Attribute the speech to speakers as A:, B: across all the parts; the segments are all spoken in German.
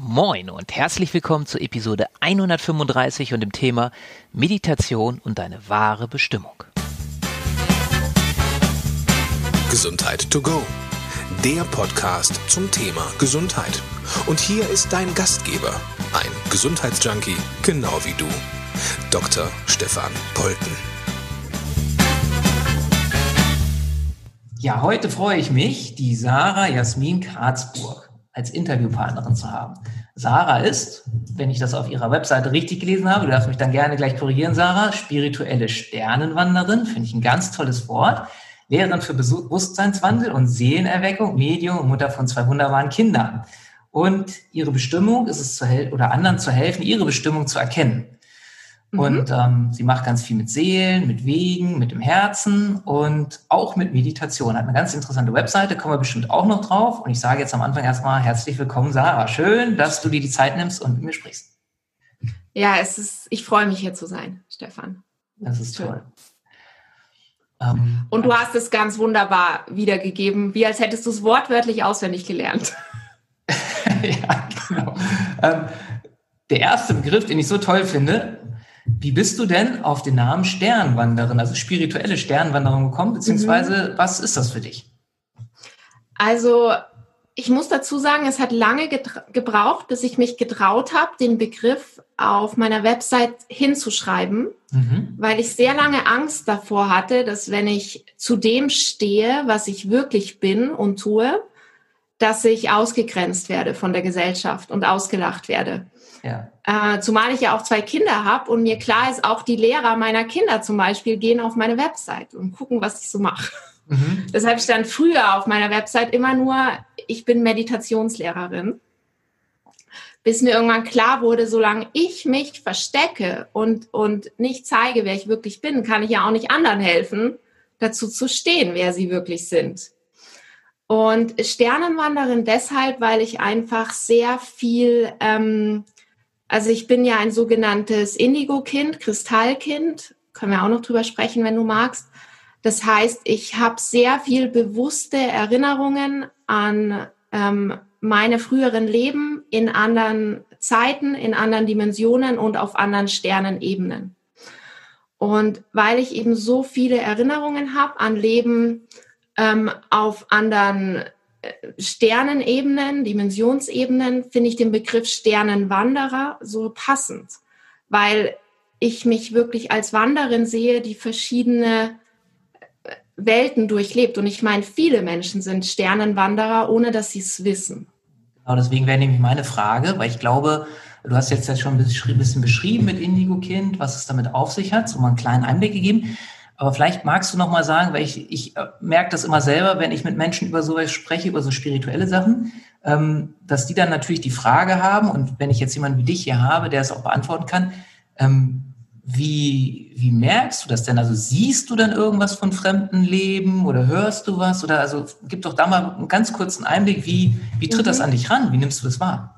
A: Moin und herzlich willkommen zur Episode 135 und dem Thema Meditation und deine wahre Bestimmung.
B: Gesundheit to go. Der Podcast zum Thema Gesundheit. Und hier ist dein Gastgeber, ein Gesundheitsjunkie, genau wie du, Dr. Stefan Polten.
A: Ja, heute freue ich mich, die Sarah Jasmin Karzburg als Interviewpartnerin zu haben. Sarah ist, wenn ich das auf ihrer Webseite richtig gelesen habe, du darfst mich dann gerne gleich korrigieren, Sarah, spirituelle Sternenwanderin, finde ich ein ganz tolles Wort, Lehrerin für Bewusstseinswandel und Seelenerweckung, Medium und Mutter von zwei wunderbaren Kindern. Und ihre Bestimmung ist es zu helfen oder anderen zu helfen, ihre Bestimmung zu erkennen. Mhm. Und ähm, sie macht ganz viel mit Seelen, mit Wegen, mit dem Herzen und auch mit Meditation. Hat eine ganz interessante Webseite, kommen wir bestimmt auch noch drauf. Und ich sage jetzt am Anfang erstmal herzlich willkommen, Sarah. Schön, dass du dir die Zeit nimmst und mit mir sprichst.
C: Ja, es ist, ich freue mich hier zu sein, Stefan.
A: Das ist toll.
C: Ähm, und du hast es ganz wunderbar wiedergegeben, wie als hättest du es wortwörtlich auswendig gelernt.
A: ja, genau. Ähm, der erste Begriff, den ich so toll finde, wie bist du denn auf den Namen Sternwanderin, also spirituelle Sternwanderin gekommen, beziehungsweise mhm. was ist das für dich?
C: Also ich muss dazu sagen, es hat lange gebraucht, bis ich mich getraut habe, den Begriff auf meiner Website hinzuschreiben, mhm. weil ich sehr lange Angst davor hatte, dass wenn ich zu dem stehe, was ich wirklich bin und tue, dass ich ausgegrenzt werde von der Gesellschaft und ausgelacht werde. Ja. Äh, zumal ich ja auch zwei Kinder habe und mir klar ist, auch die Lehrer meiner Kinder zum Beispiel gehen auf meine Website und gucken, was ich so mache. Mhm. Deshalb stand früher auf meiner Website immer nur, ich bin Meditationslehrerin. Bis mir irgendwann klar wurde, solange ich mich verstecke und, und nicht zeige, wer ich wirklich bin, kann ich ja auch nicht anderen helfen, dazu zu stehen, wer sie wirklich sind. Und Sternenwanderin deshalb, weil ich einfach sehr viel ähm, also ich bin ja ein sogenanntes Indigo-Kind, Kristallkind. Können wir auch noch drüber sprechen, wenn du magst. Das heißt, ich habe sehr viel bewusste Erinnerungen an ähm, meine früheren Leben in anderen Zeiten, in anderen Dimensionen und auf anderen Sternenebenen. Und weil ich eben so viele Erinnerungen habe an Leben ähm, auf anderen Sternenebenen, Dimensionsebenen finde ich den Begriff Sternenwanderer so passend, weil ich mich wirklich als Wanderin sehe, die verschiedene äh, Welten durchlebt. Und ich meine, viele Menschen sind Sternenwanderer, ohne dass sie es wissen.
A: Genau, deswegen wäre nämlich meine Frage, weil ich glaube, du hast jetzt ja schon ein bisschen beschrieben mit Indigo-Kind, was es damit auf sich hat, so mal einen kleinen Einblick gegeben. Aber vielleicht magst du noch mal sagen, weil ich, ich äh, merke das immer selber, wenn ich mit Menschen über sowas spreche, über so spirituelle Sachen, ähm, dass die dann natürlich die Frage haben, und wenn ich jetzt jemanden wie dich hier habe, der es auch beantworten kann, ähm, wie, wie merkst du das denn? Also siehst du dann irgendwas von fremden Leben oder hörst du was? Oder also gib doch da mal einen ganz kurzen Einblick, wie, wie tritt mhm. das an dich ran? Wie nimmst du das wahr?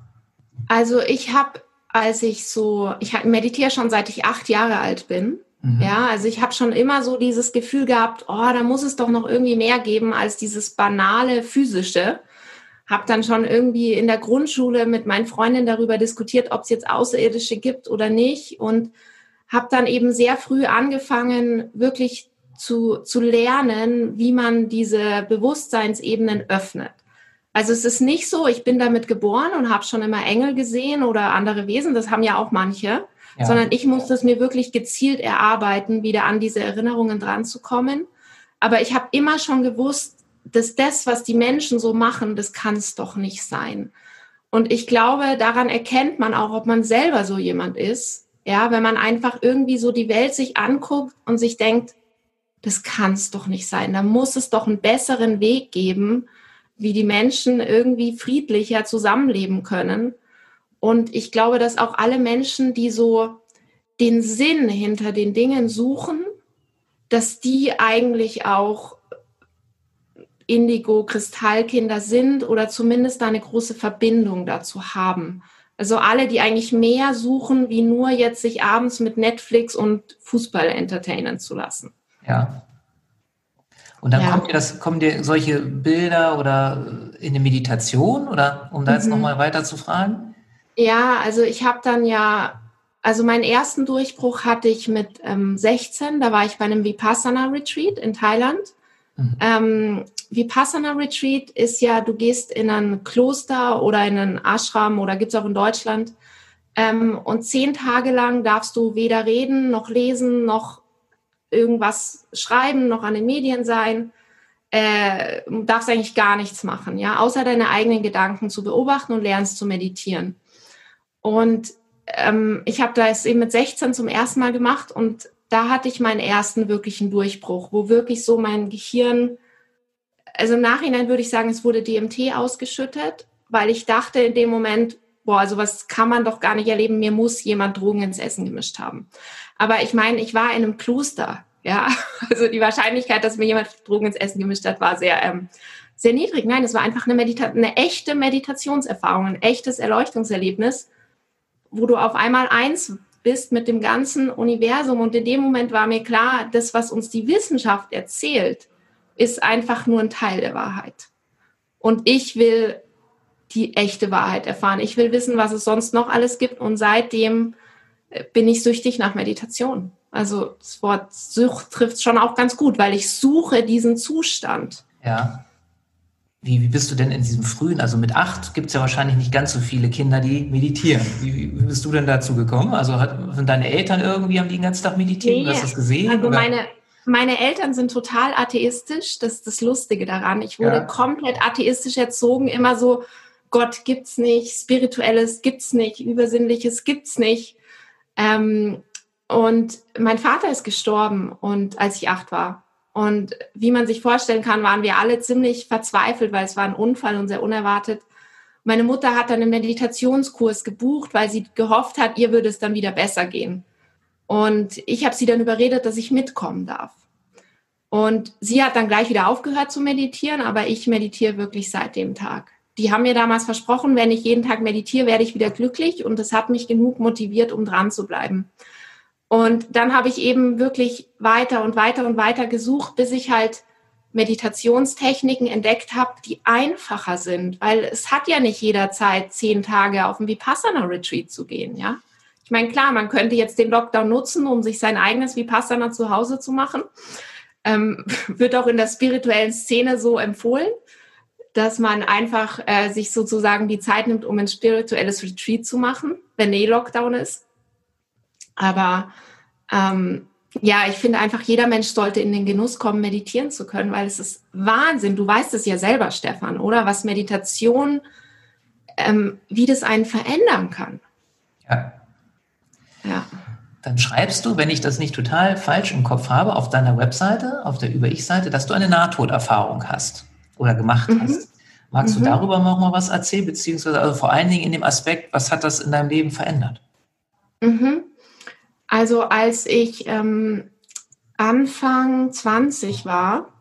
C: Also ich habe, als ich so, ich meditiere schon seit ich acht Jahre alt bin. Mhm. Ja, also ich habe schon immer so dieses Gefühl gehabt, oh, da muss es doch noch irgendwie mehr geben als dieses banale physische. Hab dann schon irgendwie in der Grundschule mit meinen Freundinnen darüber diskutiert, ob es jetzt Außerirdische gibt oder nicht und habe dann eben sehr früh angefangen, wirklich zu, zu lernen, wie man diese Bewusstseinsebenen öffnet. Also es ist nicht so, ich bin damit geboren und habe schon immer Engel gesehen oder andere Wesen, das haben ja auch manche, sondern ich musste es mir wirklich gezielt erarbeiten, wieder an diese Erinnerungen dran zu kommen. Aber ich habe immer schon gewusst, dass das, was die Menschen so machen, das kann es doch nicht sein. Und ich glaube, daran erkennt man auch, ob man selber so jemand ist. Ja, wenn man einfach irgendwie so die Welt sich anguckt und sich denkt, das kann es doch nicht sein. Da muss es doch einen besseren Weg geben, wie die Menschen irgendwie friedlicher zusammenleben können. Und ich glaube, dass auch alle Menschen, die so den Sinn hinter den Dingen suchen, dass die eigentlich auch Indigo-Kristallkinder sind oder zumindest eine große Verbindung dazu haben. Also alle, die eigentlich mehr suchen, wie nur jetzt sich abends mit Netflix und Fußball entertainen zu lassen.
A: Ja. Und dann ja. kommt dir das, kommen dir solche Bilder oder in eine Meditation oder um da jetzt mhm. nochmal weiter zu fragen?
C: Ja, also ich habe dann ja, also meinen ersten Durchbruch hatte ich mit ähm, 16, da war ich bei einem Vipassana Retreat in Thailand. Mhm. Ähm, Vipassana Retreat ist ja, du gehst in ein Kloster oder in einen Ashram oder gibt es auch in Deutschland. Ähm, und zehn Tage lang darfst du weder reden, noch lesen, noch irgendwas schreiben, noch an den Medien sein. Äh, darfst eigentlich gar nichts machen, ja, außer deine eigenen Gedanken zu beobachten und lernst zu meditieren. Und ähm, ich habe das eben mit 16 zum ersten Mal gemacht und da hatte ich meinen ersten wirklichen Durchbruch, wo wirklich so mein Gehirn, also im Nachhinein würde ich sagen, es wurde DMT ausgeschüttet, weil ich dachte in dem Moment, boah, sowas kann man doch gar nicht erleben, mir muss jemand Drogen ins Essen gemischt haben. Aber ich meine, ich war in einem Kloster, ja, also die Wahrscheinlichkeit, dass mir jemand Drogen ins Essen gemischt hat, war sehr, ähm, sehr niedrig. Nein, es war einfach eine, Medita eine echte Meditationserfahrung, ein echtes Erleuchtungserlebnis, wo du auf einmal eins bist mit dem ganzen Universum. Und in dem Moment war mir klar, das, was uns die Wissenschaft erzählt, ist einfach nur ein Teil der Wahrheit. Und ich will die echte Wahrheit erfahren. Ich will wissen, was es sonst noch alles gibt. Und seitdem äh, bin ich süchtig nach Meditation. Also das Wort Sucht trifft schon auch ganz gut, weil ich suche diesen Zustand.
A: Ja. Wie, wie bist du denn in diesem frühen, also mit acht gibt es ja wahrscheinlich nicht ganz so viele Kinder, die meditieren. Wie, wie bist du denn dazu gekommen? Also hat, sind deine Eltern irgendwie, haben die den ganzen Tag meditiert? Nee, du hast das gesehen?
C: Also meine, meine Eltern sind total atheistisch. Das ist das Lustige daran. Ich wurde ja. komplett atheistisch erzogen, immer so, Gott gibt's nicht, Spirituelles gibt's nicht, Übersinnliches gibt's nicht. Ähm, und mein Vater ist gestorben und als ich acht war. Und wie man sich vorstellen kann, waren wir alle ziemlich verzweifelt, weil es war ein Unfall und sehr unerwartet. Meine Mutter hat dann einen Meditationskurs gebucht, weil sie gehofft hat, ihr würde es dann wieder besser gehen. Und ich habe sie dann überredet, dass ich mitkommen darf. Und sie hat dann gleich wieder aufgehört zu meditieren, aber ich meditiere wirklich seit dem Tag. Die haben mir damals versprochen, wenn ich jeden Tag meditiere, werde ich wieder glücklich und das hat mich genug motiviert, um dran zu bleiben. Und dann habe ich eben wirklich weiter und weiter und weiter gesucht, bis ich halt Meditationstechniken entdeckt habe, die einfacher sind, weil es hat ja nicht jeder Zeit, zehn Tage auf ein Vipassana-Retreat zu gehen, ja. Ich meine, klar, man könnte jetzt den Lockdown nutzen, um sich sein eigenes Vipassana zu Hause zu machen. Ähm, wird auch in der spirituellen Szene so empfohlen, dass man einfach äh, sich sozusagen die Zeit nimmt, um ein spirituelles Retreat zu machen, wenn eh Lockdown ist. Aber ähm, ja, ich finde einfach, jeder Mensch sollte in den Genuss kommen, meditieren zu können, weil es ist Wahnsinn. Du weißt es ja selber, Stefan, oder? Was Meditation, ähm, wie das einen verändern kann.
A: Ja. Ja. Dann schreibst du, wenn ich das nicht total falsch im Kopf habe, auf deiner Webseite, auf der Über-Ich-Seite, dass du eine Nahtoderfahrung hast oder gemacht mhm. hast. Magst mhm. du darüber noch mal was erzählen, beziehungsweise also vor allen Dingen in dem Aspekt, was hat das in deinem Leben verändert?
C: Mhm. Also als ich ähm, Anfang 20 war,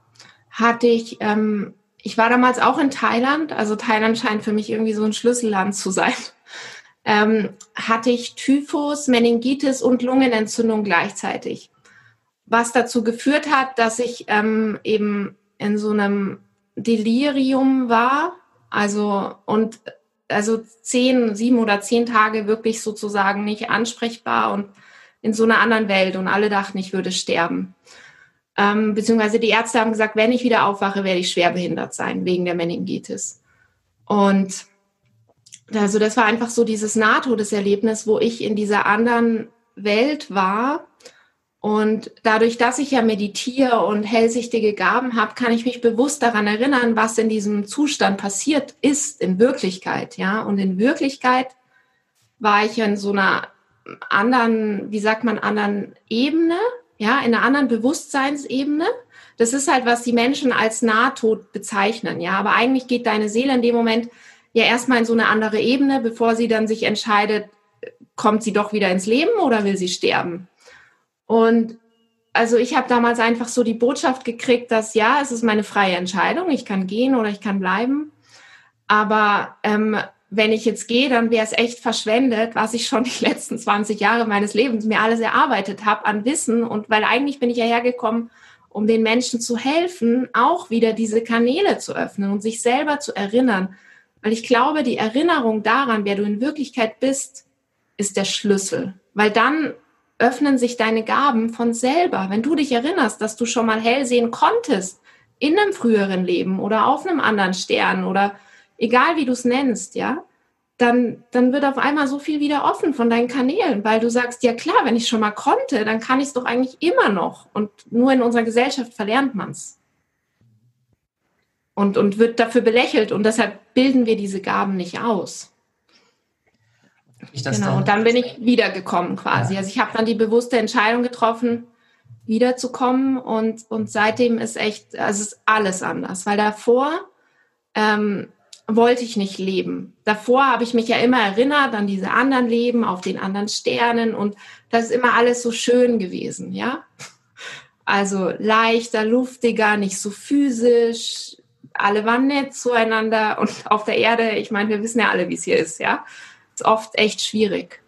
C: hatte ich, ähm, ich war damals auch in Thailand, also Thailand scheint für mich irgendwie so ein Schlüsselland zu sein, ähm, hatte ich Typhus, Meningitis und Lungenentzündung gleichzeitig. Was dazu geführt hat, dass ich ähm, eben in so einem Delirium war, also und also zehn, sieben oder zehn Tage wirklich sozusagen nicht ansprechbar und in so einer anderen Welt und alle dachten, ich würde sterben. Ähm, beziehungsweise die Ärzte haben gesagt, wenn ich wieder aufwache, werde ich schwerbehindert sein wegen der Meningitis. Und also das war einfach so dieses Nahtodeserlebnis, wo ich in dieser anderen Welt war. Und dadurch, dass ich ja meditiere und hellsichtige Gaben habe, kann ich mich bewusst daran erinnern, was in diesem Zustand passiert ist in Wirklichkeit. Ja, und in Wirklichkeit war ich in so einer anderen, wie sagt man, anderen Ebene, ja, in einer anderen Bewusstseinsebene. Das ist halt, was die Menschen als Nahtod bezeichnen, ja. Aber eigentlich geht deine Seele in dem Moment ja erstmal in so eine andere Ebene, bevor sie dann sich entscheidet, kommt sie doch wieder ins Leben oder will sie sterben? Und also ich habe damals einfach so die Botschaft gekriegt, dass ja, es ist meine freie Entscheidung, ich kann gehen oder ich kann bleiben. Aber ähm, wenn ich jetzt gehe, dann wäre es echt verschwendet, was ich schon die letzten 20 Jahre meines Lebens mir alles erarbeitet habe an Wissen. Und weil eigentlich bin ich ja hergekommen, um den Menschen zu helfen, auch wieder diese Kanäle zu öffnen und sich selber zu erinnern, Weil ich glaube, die Erinnerung daran, wer du in Wirklichkeit bist, ist der Schlüssel. Weil dann öffnen sich deine Gaben von selber. Wenn du dich erinnerst, dass du schon mal hell sehen konntest in einem früheren Leben oder auf einem anderen Stern oder egal wie du es nennst, ja, dann, dann wird auf einmal so viel wieder offen von deinen Kanälen, weil du sagst, ja klar, wenn ich schon mal konnte, dann kann ich es doch eigentlich immer noch. Und nur in unserer Gesellschaft verlernt man es. Und, und wird dafür belächelt und deshalb bilden wir diese Gaben nicht aus. genau, dann, und dann bin ich wiedergekommen quasi. Ja. Also ich habe dann die bewusste Entscheidung getroffen, wiederzukommen und, und seitdem ist echt, also ist alles anders, weil davor ähm, wollte ich nicht leben. Davor habe ich mich ja immer erinnert an diese anderen Leben, auf den anderen Sternen und das ist immer alles so schön gewesen, ja. Also leichter, luftiger, nicht so physisch. Alle waren nett zueinander und auf der Erde, ich meine, wir wissen ja alle, wie es hier ist, ja. Ist oft echt schwierig.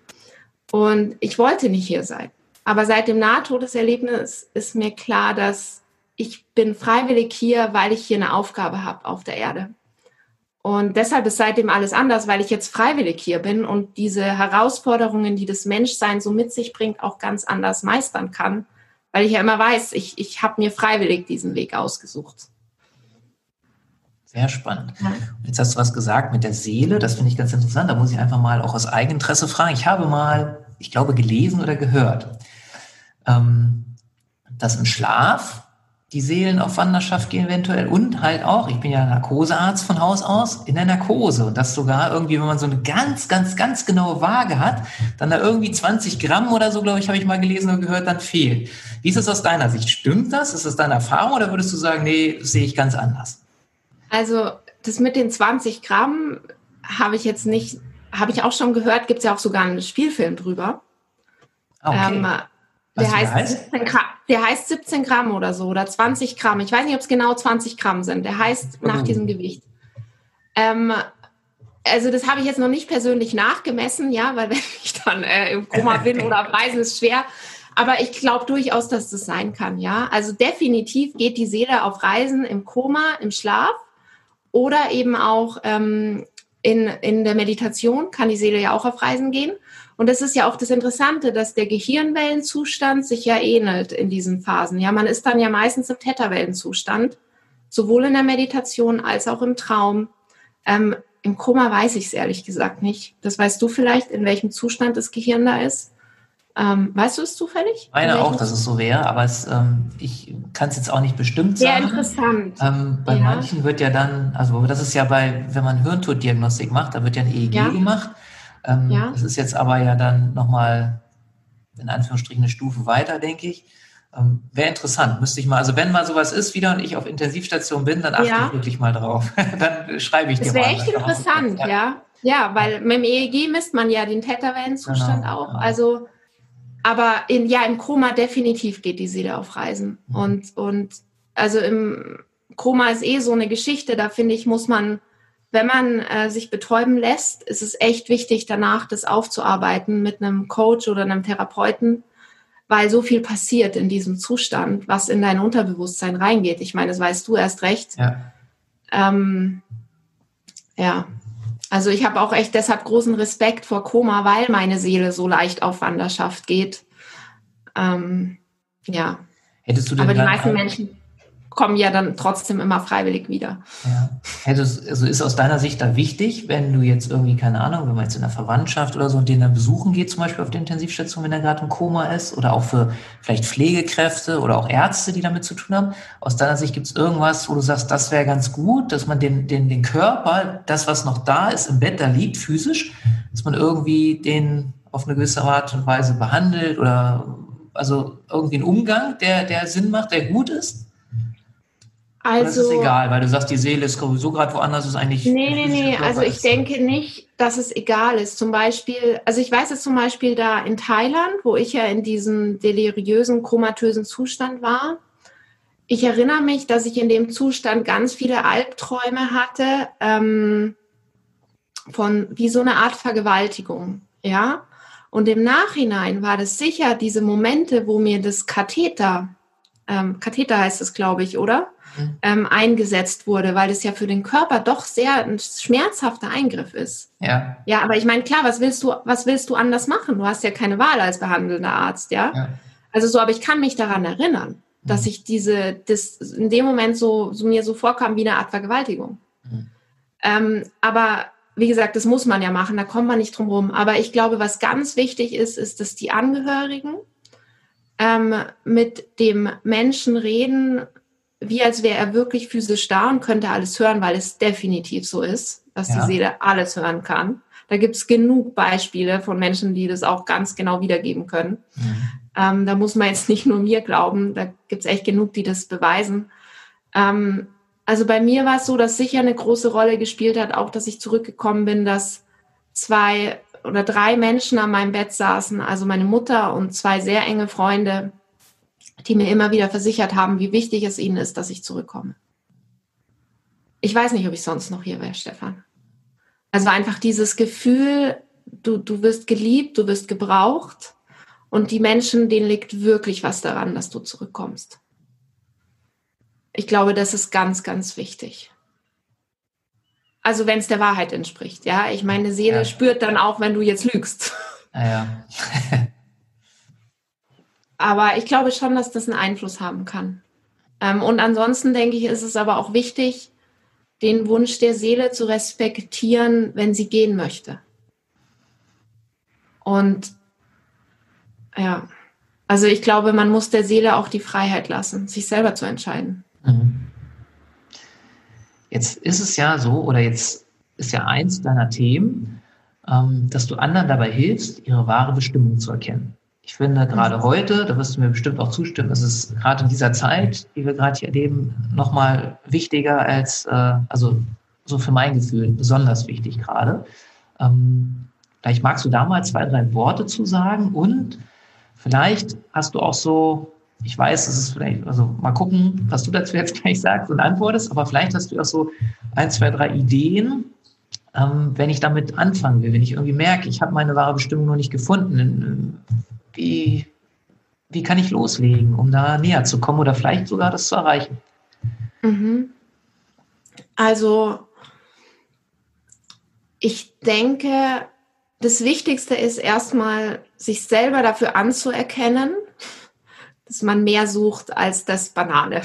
C: Und ich wollte nicht hier sein. Aber seit dem Nahtodeserlebnis ist mir klar, dass ich bin freiwillig hier, weil ich hier eine Aufgabe habe auf der Erde. Und deshalb ist seitdem alles anders, weil ich jetzt freiwillig hier bin und diese Herausforderungen, die das Menschsein so mit sich bringt, auch ganz anders meistern kann, weil ich ja immer weiß, ich, ich habe mir freiwillig diesen Weg ausgesucht.
A: Sehr spannend. Ja. Jetzt hast du was gesagt mit der Seele, das finde ich ganz interessant. Da muss ich einfach mal auch aus Eigeninteresse fragen. Ich habe mal, ich glaube, gelesen oder gehört, ähm, dass im Schlaf die Seelen auf Wanderschaft gehen eventuell und halt auch, ich bin ja Narkosearzt von Haus aus, in der Narkose und das sogar irgendwie, wenn man so eine ganz, ganz, ganz genaue Waage hat, dann da irgendwie 20 Gramm oder so, glaube ich, habe ich mal gelesen und gehört, dann fehlt. Wie ist es aus deiner Sicht? Stimmt das? Ist das deine Erfahrung oder würdest du sagen, nee, sehe ich ganz anders?
C: Also das mit den 20 Gramm habe ich jetzt nicht, habe ich auch schon gehört, gibt es ja auch sogar einen Spielfilm drüber. Okay. Ähm, der heißt, heißt? 17 Gramm, der heißt 17 Gramm oder so oder 20 Gramm. Ich weiß nicht, ob es genau 20 Gramm sind. Der heißt nach diesem Gewicht. Ähm, also das habe ich jetzt noch nicht persönlich nachgemessen, ja, weil wenn ich dann äh, im Koma bin oder auf Reisen ist schwer. Aber ich glaube durchaus, dass das sein kann, ja. Also definitiv geht die Seele auf Reisen im Koma, im Schlaf oder eben auch ähm, in, in der Meditation kann die Seele ja auch auf Reisen gehen. Und das ist ja auch das Interessante, dass der Gehirnwellenzustand sich ja ähnelt in diesen Phasen. Ja, man ist dann ja meistens im Theta-Wellenzustand, sowohl in der Meditation als auch im Traum. Ähm, Im Koma weiß ich es ehrlich gesagt nicht. Das weißt du vielleicht, in welchem Zustand das Gehirn da ist. Ähm, weißt du es zufällig?
A: Ich meine auch, dass es so wäre, aber es, ähm, ich kann es jetzt auch nicht bestimmt
C: sagen. Sehr interessant.
A: Ähm, bei ja. manchen wird ja dann, also das ist ja bei, wenn man Hirntoddiagnostik macht, da wird ja ein EEG ja. gemacht. Ähm, ja. Das ist jetzt aber ja dann nochmal in Anführungsstrichen eine Stufe weiter, denke ich. Ähm, Wäre interessant, müsste ich mal, also wenn mal sowas ist wieder und ich auf Intensivstation bin, dann achte ja. ich wirklich mal drauf. dann schreibe ich das dir
C: mal. Das wäre echt interessant, ja. ja. ja. weil mit dem EEG misst man ja den Theta-Wellenzustand genau, auch. Genau. Also, aber in, ja, im Koma definitiv geht die Seele auf Reisen. Mhm. Und, und also im Koma ist eh so eine Geschichte, da finde ich, muss man wenn man äh, sich betäuben lässt, ist es echt wichtig, danach das aufzuarbeiten mit einem Coach oder einem Therapeuten, weil so viel passiert in diesem Zustand, was in dein Unterbewusstsein reingeht. Ich meine, das weißt du erst recht. Ja. Ähm, ja. Also ich habe auch echt deshalb großen Respekt vor Koma, weil meine Seele so leicht auf Wanderschaft geht. Ähm, ja.
A: Hättest du denn
C: Aber die meisten Menschen kommen ja dann trotzdem immer freiwillig wieder.
A: Ja. Also ist aus deiner Sicht da wichtig, wenn du jetzt irgendwie, keine Ahnung, wenn man jetzt in der Verwandtschaft oder so und den dann besuchen geht, zum Beispiel auf der Intensivstation, wenn er gerade im Koma ist, oder auch für vielleicht Pflegekräfte oder auch Ärzte, die damit zu tun haben. Aus deiner Sicht gibt es irgendwas, wo du sagst, das wäre ganz gut, dass man den, den, den Körper, das, was noch da ist, im Bett da liegt, physisch, dass man irgendwie den auf eine gewisse Art und Weise behandelt oder also irgendwie einen Umgang, der, der Sinn macht, der gut ist? Also, das ist egal, weil du sagst, die Seele ist sowieso gerade woanders, ist eigentlich.
C: Nee, nee, nee, also ich denke nicht, dass es egal ist. Zum Beispiel, also ich weiß es zum Beispiel da in Thailand, wo ich ja in diesem deliriösen, komatösen Zustand war. Ich erinnere mich, dass ich in dem Zustand ganz viele Albträume hatte, ähm, von wie so eine Art Vergewaltigung, ja. Und im Nachhinein war das sicher diese Momente, wo mir das Katheter, ähm, Katheter heißt es, glaube ich, oder? Ähm, eingesetzt wurde, weil es ja für den Körper doch sehr ein schmerzhafter Eingriff ist.
A: Ja.
C: Ja, aber ich meine, klar, was willst du, was willst du anders machen? Du hast ja keine Wahl als behandelnder Arzt, ja. ja. Also so, aber ich kann mich daran erinnern, dass mhm. ich diese, das in dem Moment so, so mir so vorkam wie eine Art Vergewaltigung. Mhm. Ähm, aber wie gesagt, das muss man ja machen, da kommt man nicht drum rum. Aber ich glaube, was ganz wichtig ist, ist, dass die Angehörigen ähm, mit dem Menschen reden, wie als wäre er wirklich physisch da und könnte alles hören, weil es definitiv so ist, dass ja. die Seele alles hören kann. Da gibt es genug Beispiele von Menschen, die das auch ganz genau wiedergeben können. Mhm. Ähm, da muss man jetzt nicht nur mir glauben, da gibt es echt genug, die das beweisen. Ähm, also bei mir war es so, dass sicher eine große Rolle gespielt hat, auch dass ich zurückgekommen bin, dass zwei oder drei Menschen an meinem Bett saßen, also meine Mutter und zwei sehr enge Freunde, die mir immer wieder versichert haben, wie wichtig es ihnen ist, dass ich zurückkomme. Ich weiß nicht, ob ich sonst noch hier wäre, Stefan. Also einfach dieses Gefühl, du, du wirst geliebt, du wirst gebraucht und die Menschen, denen liegt wirklich was daran, dass du zurückkommst. Ich glaube, das ist ganz, ganz wichtig. Also wenn es der Wahrheit entspricht, ja. Ich meine, Seele ja. spürt dann auch, wenn du jetzt lügst.
A: Ja. ja.
C: aber ich glaube schon, dass das einen Einfluss haben kann. Ähm, und ansonsten denke ich, ist es aber auch wichtig, den Wunsch der Seele zu respektieren, wenn sie gehen möchte. Und ja, also ich glaube, man muss der Seele auch die Freiheit lassen, sich selber zu entscheiden. Mhm.
A: Jetzt ist es ja so, oder jetzt ist ja eins deiner Themen, ähm, dass du anderen dabei hilfst, ihre wahre Bestimmung zu erkennen. Ich finde gerade mhm. heute, da wirst du mir bestimmt auch zustimmen, ist es gerade in dieser Zeit, die wir gerade hier erleben, nochmal wichtiger als, äh, also so für mein Gefühl besonders wichtig gerade. Ähm, vielleicht magst du da mal zwei, drei Worte zu sagen und vielleicht hast du auch so ich weiß, es ist vielleicht, also mal gucken, was du dazu jetzt gleich sagst und antwortest, aber vielleicht hast du auch so ein, zwei, drei Ideen, ähm, wenn ich damit anfangen will, wenn ich irgendwie merke, ich habe meine wahre Bestimmung noch nicht gefunden, wie, wie kann ich loslegen, um da näher zu kommen oder vielleicht sogar das zu erreichen?
C: Mhm. Also, ich denke, das Wichtigste ist erstmal, sich selber dafür anzuerkennen, dass man mehr sucht als das Banale.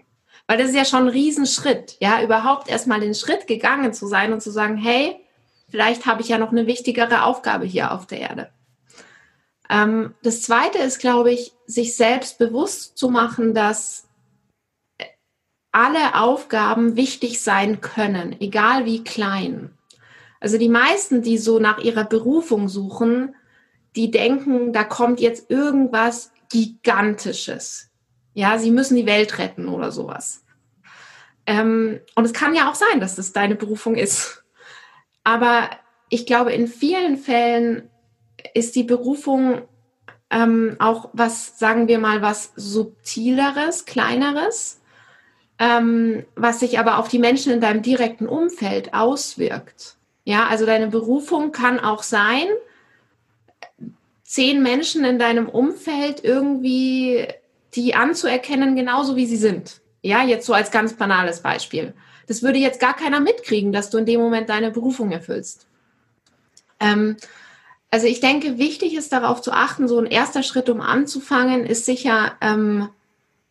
C: Weil das ist ja schon ein Riesenschritt, ja, überhaupt erstmal den Schritt gegangen zu sein und zu sagen, hey, vielleicht habe ich ja noch eine wichtigere Aufgabe hier auf der Erde. Ähm, das zweite ist, glaube ich, sich selbst bewusst zu machen, dass alle Aufgaben wichtig sein können, egal wie klein. Also die meisten, die so nach ihrer Berufung suchen, die denken, da kommt jetzt irgendwas Gigantisches. Ja, sie müssen die Welt retten oder sowas. Ähm, und es kann ja auch sein, dass das deine Berufung ist. Aber ich glaube, in vielen Fällen ist die Berufung ähm, auch was, sagen wir mal, was subtileres, kleineres, ähm, was sich aber auf die Menschen in deinem direkten Umfeld auswirkt. Ja, also deine Berufung kann auch sein, zehn Menschen in deinem Umfeld irgendwie die anzuerkennen, genauso wie sie sind. Ja, jetzt so als ganz banales Beispiel. Das würde jetzt gar keiner mitkriegen, dass du in dem Moment deine Berufung erfüllst. Ähm, also ich denke, wichtig ist darauf zu achten, so ein erster Schritt, um anzufangen, ist sicher ähm,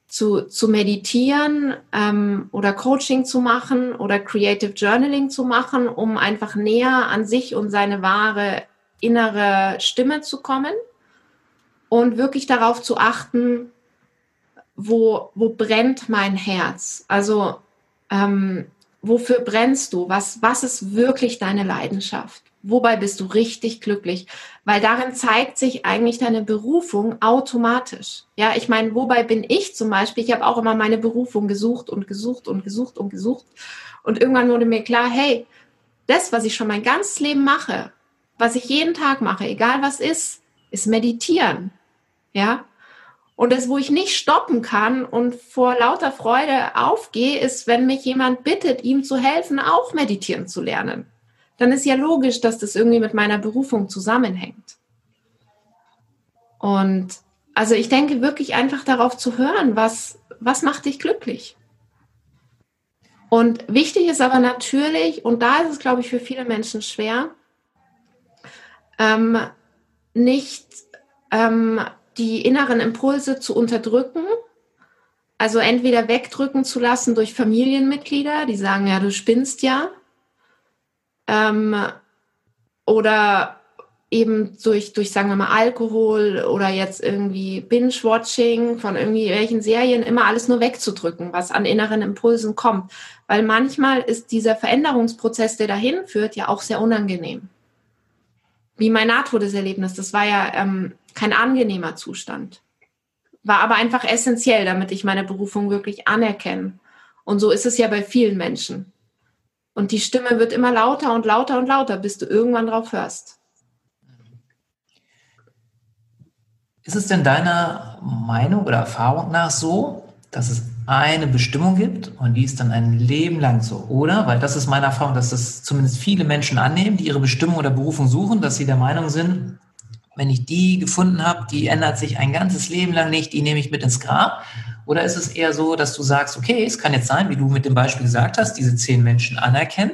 C: zu, zu meditieren ähm, oder Coaching zu machen oder Creative Journaling zu machen, um einfach näher an sich und seine wahre innere Stimme zu kommen und wirklich darauf zu achten, wo, wo brennt mein Herz? Also ähm, wofür brennst du? Was, was ist wirklich deine Leidenschaft? Wobei bist du richtig glücklich? Weil darin zeigt sich eigentlich deine Berufung automatisch. Ja, ich meine, wobei bin ich zum Beispiel? Ich habe auch immer meine Berufung gesucht und gesucht und gesucht und gesucht. Und irgendwann wurde mir klar, hey, das, was ich schon mein ganzes Leben mache, was ich jeden Tag mache, egal was ist, ist meditieren. Ja. Und das, wo ich nicht stoppen kann und vor lauter Freude aufgehe, ist, wenn mich jemand bittet, ihm zu helfen, auch meditieren zu lernen. Dann ist ja logisch, dass das irgendwie mit meiner Berufung zusammenhängt. Und also ich denke wirklich einfach darauf zu hören, was, was macht dich glücklich? Und wichtig ist aber natürlich, und da ist es, glaube ich, für viele Menschen schwer, ähm, nicht ähm, die inneren Impulse zu unterdrücken, also entweder wegdrücken zu lassen durch Familienmitglieder, die sagen, ja, du spinnst ja, ähm, oder eben durch, durch, sagen wir mal, Alkohol oder jetzt irgendwie Binge-Watching von irgendwie welchen Serien immer alles nur wegzudrücken, was an inneren Impulsen kommt. Weil manchmal ist dieser Veränderungsprozess, der dahin führt, ja auch sehr unangenehm. Wie mein Nahtodeserlebnis, das war ja ähm, kein angenehmer Zustand. War aber einfach essentiell, damit ich meine Berufung wirklich anerkenne. Und so ist es ja bei vielen Menschen. Und die Stimme wird immer lauter und lauter und lauter, bis du irgendwann drauf hörst.
A: Ist es denn deiner Meinung oder Erfahrung nach so, dass es eine Bestimmung gibt und die ist dann ein Leben lang so, oder? Weil das ist meine Erfahrung, dass das zumindest viele Menschen annehmen, die ihre Bestimmung oder Berufung suchen, dass sie der Meinung sind, wenn ich die gefunden habe, die ändert sich ein ganzes Leben lang nicht, die nehme ich mit ins Grab. Oder ist es eher so, dass du sagst, okay, es kann jetzt sein, wie du mit dem Beispiel gesagt hast, diese zehn Menschen anerkennen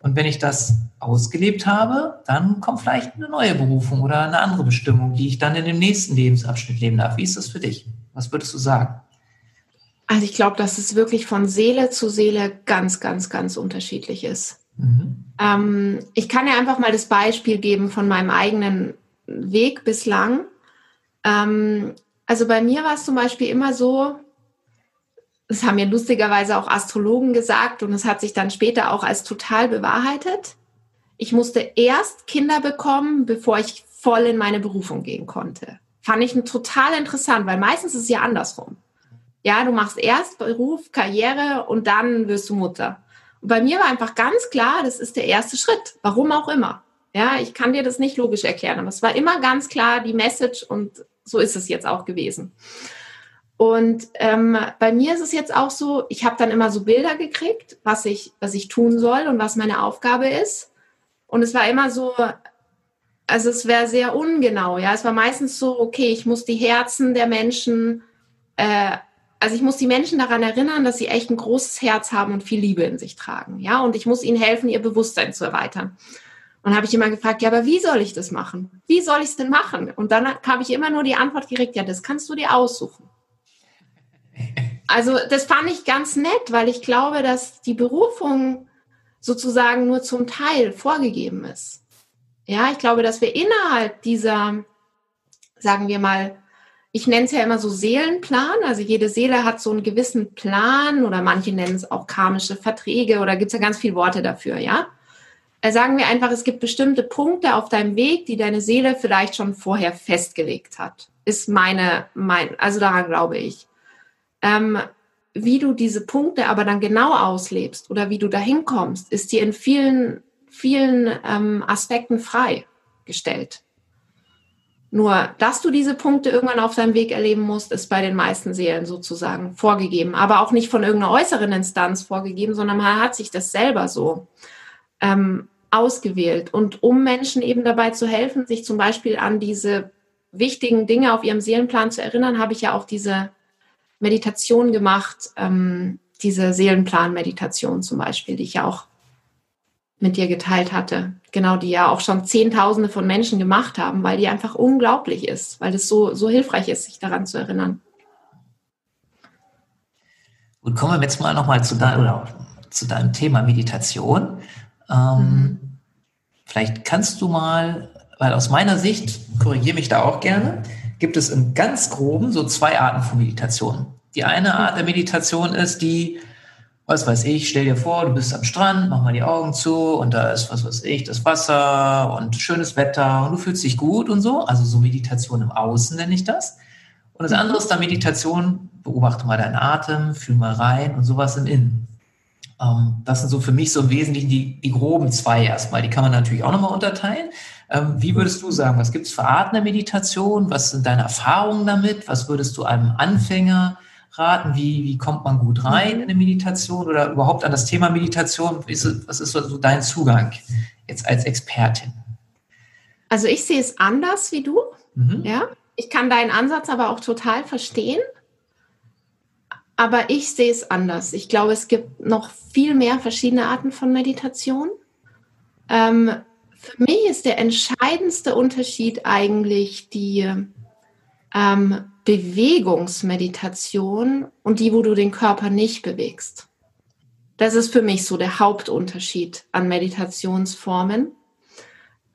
A: und wenn ich das ausgelebt habe, dann kommt vielleicht eine neue Berufung oder eine andere Bestimmung, die ich dann in dem nächsten Lebensabschnitt leben darf. Wie ist das für dich? Was würdest du sagen?
C: Also ich glaube, dass es wirklich von Seele zu Seele ganz, ganz, ganz unterschiedlich ist. Mhm. Ähm, ich kann ja einfach mal das Beispiel geben von meinem eigenen Weg bislang. Ähm, also bei mir war es zum Beispiel immer so, das haben mir lustigerweise auch Astrologen gesagt und es hat sich dann später auch als total bewahrheitet. Ich musste erst Kinder bekommen, bevor ich voll in meine Berufung gehen konnte. Fand ich total interessant, weil meistens ist es ja andersrum. Ja, du machst erst Beruf, Karriere und dann wirst du Mutter. Und bei mir war einfach ganz klar, das ist der erste Schritt. Warum auch immer. Ja, ich kann dir das nicht logisch erklären, aber es war immer ganz klar die Message und so ist es jetzt auch gewesen. Und ähm, bei mir ist es jetzt auch so, ich habe dann immer so Bilder gekriegt, was ich, was ich tun soll und was meine Aufgabe ist. Und es war immer so, also es wäre sehr ungenau, ja. Es war meistens so, okay, ich muss die Herzen der Menschen, äh, also ich muss die Menschen daran erinnern, dass sie echt ein großes Herz haben und viel Liebe in sich tragen, ja. Und ich muss ihnen helfen, ihr Bewusstsein zu erweitern. Und habe ich immer gefragt, ja, aber wie soll ich das machen? Wie soll ich es denn machen? Und dann habe ich immer nur die Antwort gekriegt, ja, das kannst du dir aussuchen. Also das fand ich ganz nett, weil ich glaube, dass die Berufung sozusagen nur zum Teil vorgegeben ist. Ja, ich glaube, dass wir innerhalb dieser, sagen wir mal, ich nenne es ja immer so Seelenplan, also jede Seele hat so einen gewissen Plan oder manche nennen es auch karmische Verträge oder gibt es ja ganz viele Worte dafür, ja. Äh, sagen wir einfach, es gibt bestimmte Punkte auf deinem Weg, die deine Seele vielleicht schon vorher festgelegt hat. Ist meine, mein, also daran glaube ich. Ähm, wie du diese Punkte aber dann genau auslebst oder wie du dahin kommst, ist dir in vielen, vielen ähm, Aspekten freigestellt. Nur, dass du diese Punkte irgendwann auf deinem Weg erleben musst, ist bei den meisten Seelen sozusagen vorgegeben, aber auch nicht von irgendeiner äußeren Instanz vorgegeben, sondern man hat sich das selber so ähm, ausgewählt. Und um Menschen eben dabei zu helfen, sich zum Beispiel an diese wichtigen Dinge auf ihrem Seelenplan zu erinnern, habe ich ja auch diese Meditation gemacht, ähm, diese Seelenplan-Meditation zum Beispiel, die ich ja auch mit dir geteilt hatte. Genau, die ja auch schon Zehntausende von Menschen gemacht haben, weil die einfach unglaublich ist, weil es so, so hilfreich ist, sich daran zu erinnern.
A: Und kommen wir jetzt mal nochmal zu, dein, zu deinem Thema Meditation. Ähm, mhm. Vielleicht kannst du mal, weil aus meiner Sicht, korrigiere mich da auch gerne, gibt es im ganz groben so zwei Arten von Meditation. Die eine Art der Meditation ist die, was weiß ich, stell dir vor, du bist am Strand, mach mal die Augen zu und da ist, was weiß ich, das Wasser und schönes Wetter und du fühlst dich gut und so. Also so Meditation im Außen nenne ich das. Und das andere ist dann Meditation, beobachte mal deinen Atem, fühl mal rein und sowas im Innen. Ähm, das sind so für mich so im Wesentlichen die, die groben zwei erstmal. Die kann man natürlich auch nochmal unterteilen. Ähm, wie würdest du sagen, was gibt es für Arten der Meditation? Was sind deine Erfahrungen damit? Was würdest du einem Anfänger raten? Wie, wie kommt man gut rein in eine Meditation oder überhaupt an das Thema Meditation? Was ist so dein Zugang jetzt als Expertin?
C: Also ich sehe es anders wie du. Mhm. Ja, ich kann deinen Ansatz aber auch total verstehen. aber ich sehe es anders. Ich glaube, es gibt noch viel mehr verschiedene Arten von Meditation. Ähm, für mich ist der entscheidendste Unterschied eigentlich die ähm, Bewegungsmeditation und die, wo du den Körper nicht bewegst. Das ist für mich so der Hauptunterschied an Meditationsformen,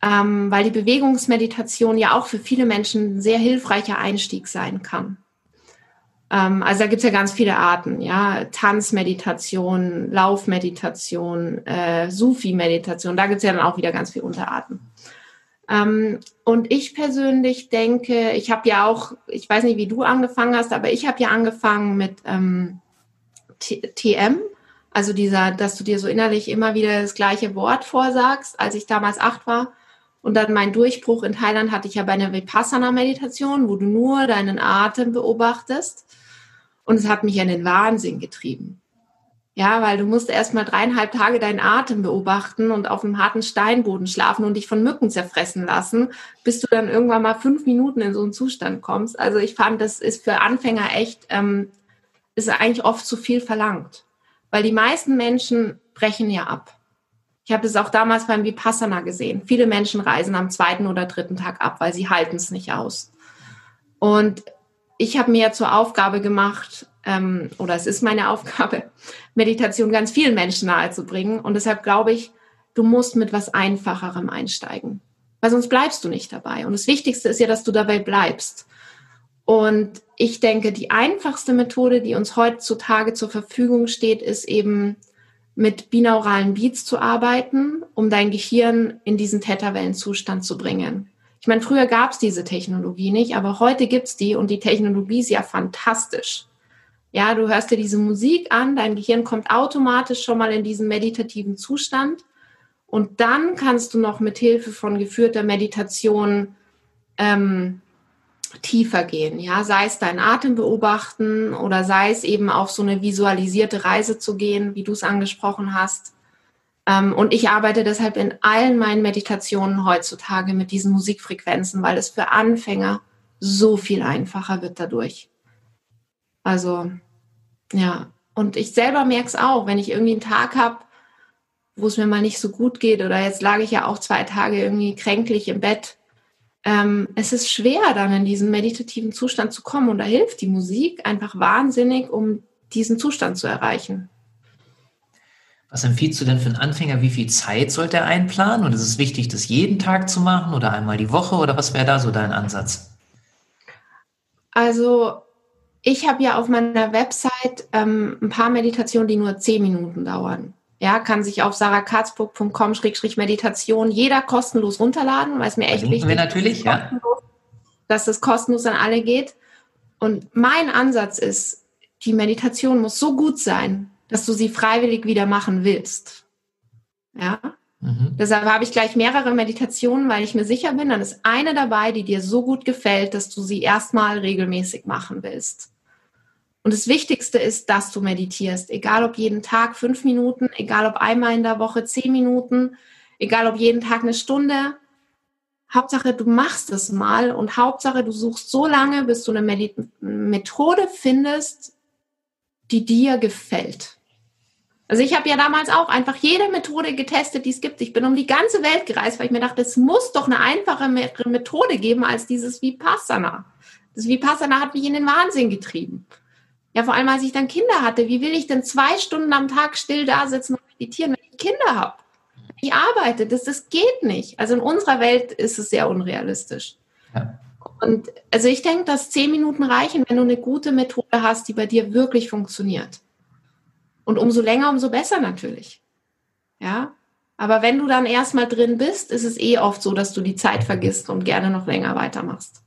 C: ähm, weil die Bewegungsmeditation ja auch für viele Menschen ein sehr hilfreicher Einstieg sein kann. Ähm, also da gibt es ja ganz viele Arten, ja, Tanzmeditation, Laufmeditation, äh, Sufi-Meditation, da gibt es ja dann auch wieder ganz viele Unterarten. Ähm, und ich persönlich denke, ich habe ja auch, ich weiß nicht, wie du angefangen hast, aber ich habe ja angefangen mit ähm, TM, also dieser, dass du dir so innerlich immer wieder das gleiche Wort vorsagst, als ich damals acht war. Und dann mein Durchbruch in Thailand hatte ich ja bei einer Vipassana-Meditation, wo du nur deinen Atem beobachtest. Und es hat mich in den Wahnsinn getrieben. Ja, weil du musst erst mal dreieinhalb Tage deinen Atem beobachten und auf einem harten Steinboden schlafen und dich von Mücken zerfressen lassen, bis du dann irgendwann mal fünf Minuten in so einen Zustand kommst. Also ich fand, das ist für Anfänger echt, ähm, ist eigentlich oft zu viel verlangt. Weil die meisten Menschen brechen ja ab. Ich habe das auch damals beim Vipassana gesehen. Viele Menschen reisen am zweiten oder dritten Tag ab, weil sie halten es nicht aus. Und ich habe mir zur Aufgabe gemacht, ähm, oder es ist meine Aufgabe, Meditation ganz vielen Menschen nahezubringen. Und deshalb glaube ich, du musst mit was Einfacherem einsteigen, weil sonst bleibst du nicht dabei. Und das Wichtigste ist ja, dass du dabei bleibst. Und ich denke, die einfachste Methode, die uns heutzutage zur Verfügung steht, ist eben mit binauralen Beats zu arbeiten, um dein Gehirn in diesen Theta-Wellen-Zustand zu bringen. Ich meine, früher gab es diese Technologie nicht, aber heute gibt es die und die Technologie ist ja fantastisch. Ja, du hörst dir diese Musik an, dein Gehirn kommt automatisch schon mal in diesen meditativen Zustand und dann kannst du noch mit Hilfe von geführter Meditation ähm, tiefer gehen. Ja, sei es deinen Atem beobachten oder sei es eben auf so eine visualisierte Reise zu gehen, wie du es angesprochen hast. Ähm, und ich arbeite deshalb in allen meinen Meditationen heutzutage mit diesen Musikfrequenzen, weil es für Anfänger so viel einfacher wird dadurch. Also, ja. Und ich selber merke es auch, wenn ich irgendwie einen Tag habe, wo es mir mal nicht so gut geht oder jetzt lag ich ja auch zwei Tage irgendwie kränklich im Bett. Ähm, es ist schwer, dann in diesen meditativen Zustand zu kommen und da hilft die Musik einfach wahnsinnig, um diesen Zustand zu erreichen.
A: Was empfiehlst du denn für einen Anfänger? Wie viel Zeit sollte er einplanen? Und ist es wichtig, das jeden Tag zu machen oder einmal die Woche? Oder was wäre da so dein Ansatz?
C: Also ich habe ja auf meiner Website ähm, ein paar Meditationen, die nur zehn Minuten dauern. Ja, kann sich auf sarahkatzburg.com-meditation jeder kostenlos runterladen, weil es mir echt wichtig
A: natürlich,
C: dass, ja. dass es kostenlos an alle geht. Und mein Ansatz ist, die Meditation muss so gut sein, dass du sie freiwillig wieder machen willst. Ja. Mhm. Deshalb habe ich gleich mehrere Meditationen, weil ich mir sicher bin, dann ist eine dabei, die dir so gut gefällt, dass du sie erstmal regelmäßig machen willst. Und das Wichtigste ist, dass du meditierst, egal ob jeden Tag fünf Minuten, egal ob einmal in der Woche zehn Minuten, egal ob jeden Tag eine Stunde. Hauptsache, du machst es mal und Hauptsache, du suchst so lange, bis du eine Methode findest, die dir gefällt. Also ich habe ja damals auch einfach jede Methode getestet, die es gibt. Ich bin um die ganze Welt gereist, weil ich mir dachte, es muss doch eine einfache Methode geben als dieses Vipassana. Das Vipassana hat mich in den Wahnsinn getrieben. Ja, vor allem als ich dann Kinder hatte. Wie will ich denn zwei Stunden am Tag still da sitzen und meditieren, wenn ich Kinder habe? Ich arbeite, das, das geht nicht. Also in unserer Welt ist es sehr unrealistisch. Ja. Und also ich denke, dass zehn Minuten reichen, wenn du eine gute Methode hast, die bei dir wirklich funktioniert. Und umso länger, umso besser natürlich. Ja. Aber wenn du dann erstmal drin bist, ist es eh oft so, dass du die Zeit vergisst und gerne noch länger weitermachst.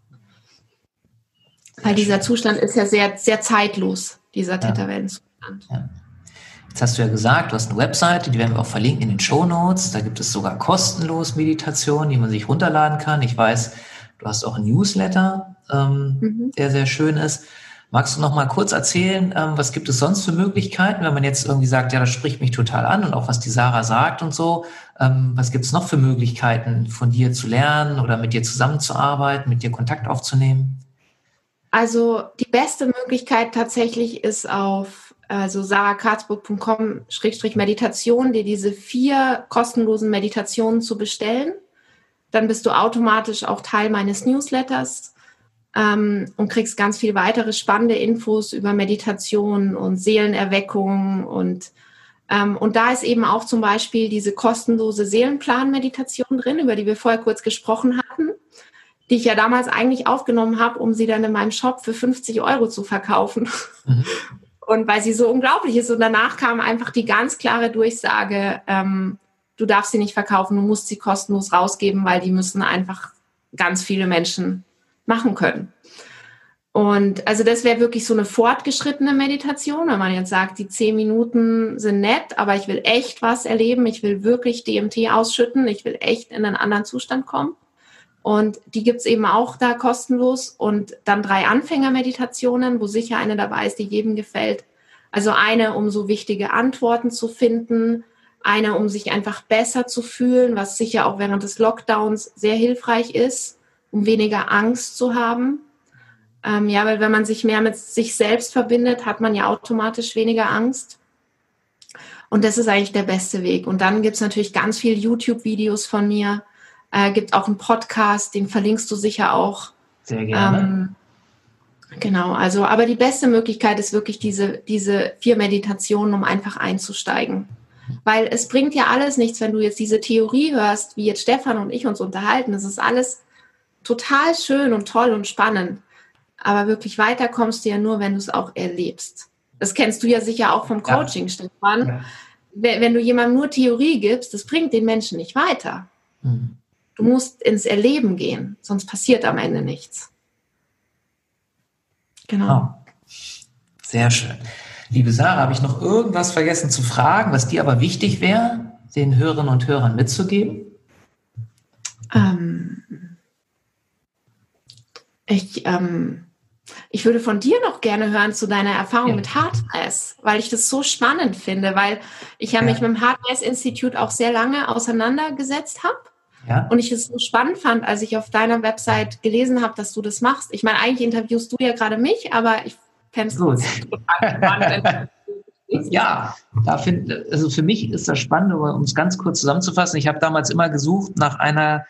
C: Weil dieser Zustand ist ja sehr, sehr zeitlos, dieser Theta-Wellenzustand. Ja.
A: Jetzt hast du ja gesagt, du hast eine Webseite, die werden wir auch verlinken in den Show Notes. Da gibt es sogar kostenlos Meditationen, die man sich runterladen kann. Ich weiß, du hast auch ein Newsletter, ähm, mhm. der sehr schön ist. Magst du noch mal kurz erzählen, ähm, was gibt es sonst für Möglichkeiten, wenn man jetzt irgendwie sagt, ja, das spricht mich total an und auch was die Sarah sagt und so. Ähm, was gibt es noch für Möglichkeiten, von dir zu lernen oder mit dir zusammenzuarbeiten, mit dir Kontakt aufzunehmen?
C: Also die beste Möglichkeit tatsächlich ist auf also sarahkarzburg.com-meditation, dir diese vier kostenlosen Meditationen zu bestellen. Dann bist du automatisch auch Teil meines Newsletters ähm, und kriegst ganz viel weitere spannende Infos über Meditation und Seelenerweckung und ähm, und da ist eben auch zum Beispiel diese kostenlose Seelenplan-Meditation drin, über die wir vorher kurz gesprochen hatten die ich ja damals eigentlich aufgenommen habe, um sie dann in meinem Shop für 50 Euro zu verkaufen. Mhm. Und weil sie so unglaublich ist. Und danach kam einfach die ganz klare Durchsage, ähm, du darfst sie nicht verkaufen, du musst sie kostenlos rausgeben, weil die müssen einfach ganz viele Menschen machen können. Und also das wäre wirklich so eine fortgeschrittene Meditation, wenn man jetzt sagt, die zehn Minuten sind nett, aber ich will echt was erleben, ich will wirklich DMT ausschütten, ich will echt in einen anderen Zustand kommen. Und die gibt's eben auch da kostenlos. Und dann drei Anfängermeditationen, wo sicher eine dabei ist, die jedem gefällt. Also eine, um so wichtige Antworten zu finden. Eine, um sich einfach besser zu fühlen, was sicher auch während des Lockdowns sehr hilfreich ist, um weniger Angst zu haben. Ähm, ja, weil wenn man sich mehr mit sich selbst verbindet, hat man ja automatisch weniger Angst. Und das ist eigentlich der beste Weg. Und dann gibt's natürlich ganz viel YouTube-Videos von mir, äh, gibt auch einen Podcast, den verlinkst du sicher auch.
A: Sehr gerne. Ähm,
C: genau, also, aber die beste Möglichkeit ist wirklich diese, diese vier Meditationen, um einfach einzusteigen. Weil es bringt ja alles nichts, wenn du jetzt diese Theorie hörst, wie jetzt Stefan und ich uns unterhalten. Das ist alles total schön und toll und spannend. Aber wirklich weiter kommst du ja nur, wenn du es auch erlebst. Das kennst du ja sicher auch vom Coaching, ja. Stefan. Ja. Wenn du jemandem nur Theorie gibst, das bringt den Menschen nicht weiter. Mhm. Du musst ins Erleben gehen, sonst passiert am Ende nichts.
A: Genau. Oh. Sehr schön. Liebe Sarah, habe ich noch irgendwas vergessen zu fragen, was dir aber wichtig wäre, den Hörerinnen und Hörern mitzugeben?
C: Ähm, ich, ähm, ich würde von dir noch gerne hören zu deiner Erfahrung ja. mit Hardness, weil ich das so spannend finde, weil ich ja, ja. mich mit dem Hardness Institut auch sehr lange auseinandergesetzt habe ja. Und ich es so spannend fand, als ich auf deiner Website gelesen habe, dass du das machst. Ich meine, eigentlich interviewst du ja gerade mich, aber ich fände es total
A: spannend. ja, da find, also für mich ist das spannend, um es ganz kurz zusammenzufassen. Ich habe damals immer gesucht nach einer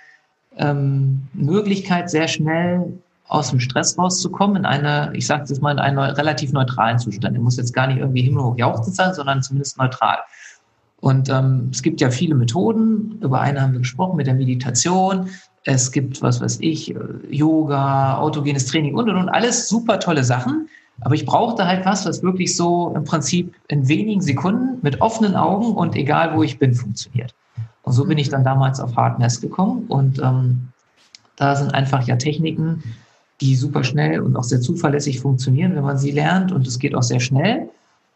A: ähm, Möglichkeit, sehr schnell aus dem Stress rauszukommen, in eine, ich sage jetzt mal, in einen relativ neutralen Zustand. Der muss jetzt gar nicht irgendwie himmelhoch jauchzend sein, sondern zumindest neutral. Und ähm, es gibt ja viele Methoden. Über eine haben wir gesprochen mit der Meditation. Es gibt, was weiß ich, äh, Yoga, autogenes Training und und und alles super tolle Sachen. Aber ich brauchte halt was, was wirklich so im Prinzip in wenigen Sekunden mit offenen Augen und egal wo ich bin funktioniert. Und so bin ich dann damals auf Hardness gekommen. Und ähm, da sind einfach ja Techniken, die super schnell und auch sehr zuverlässig funktionieren, wenn man sie lernt. Und es geht auch sehr schnell.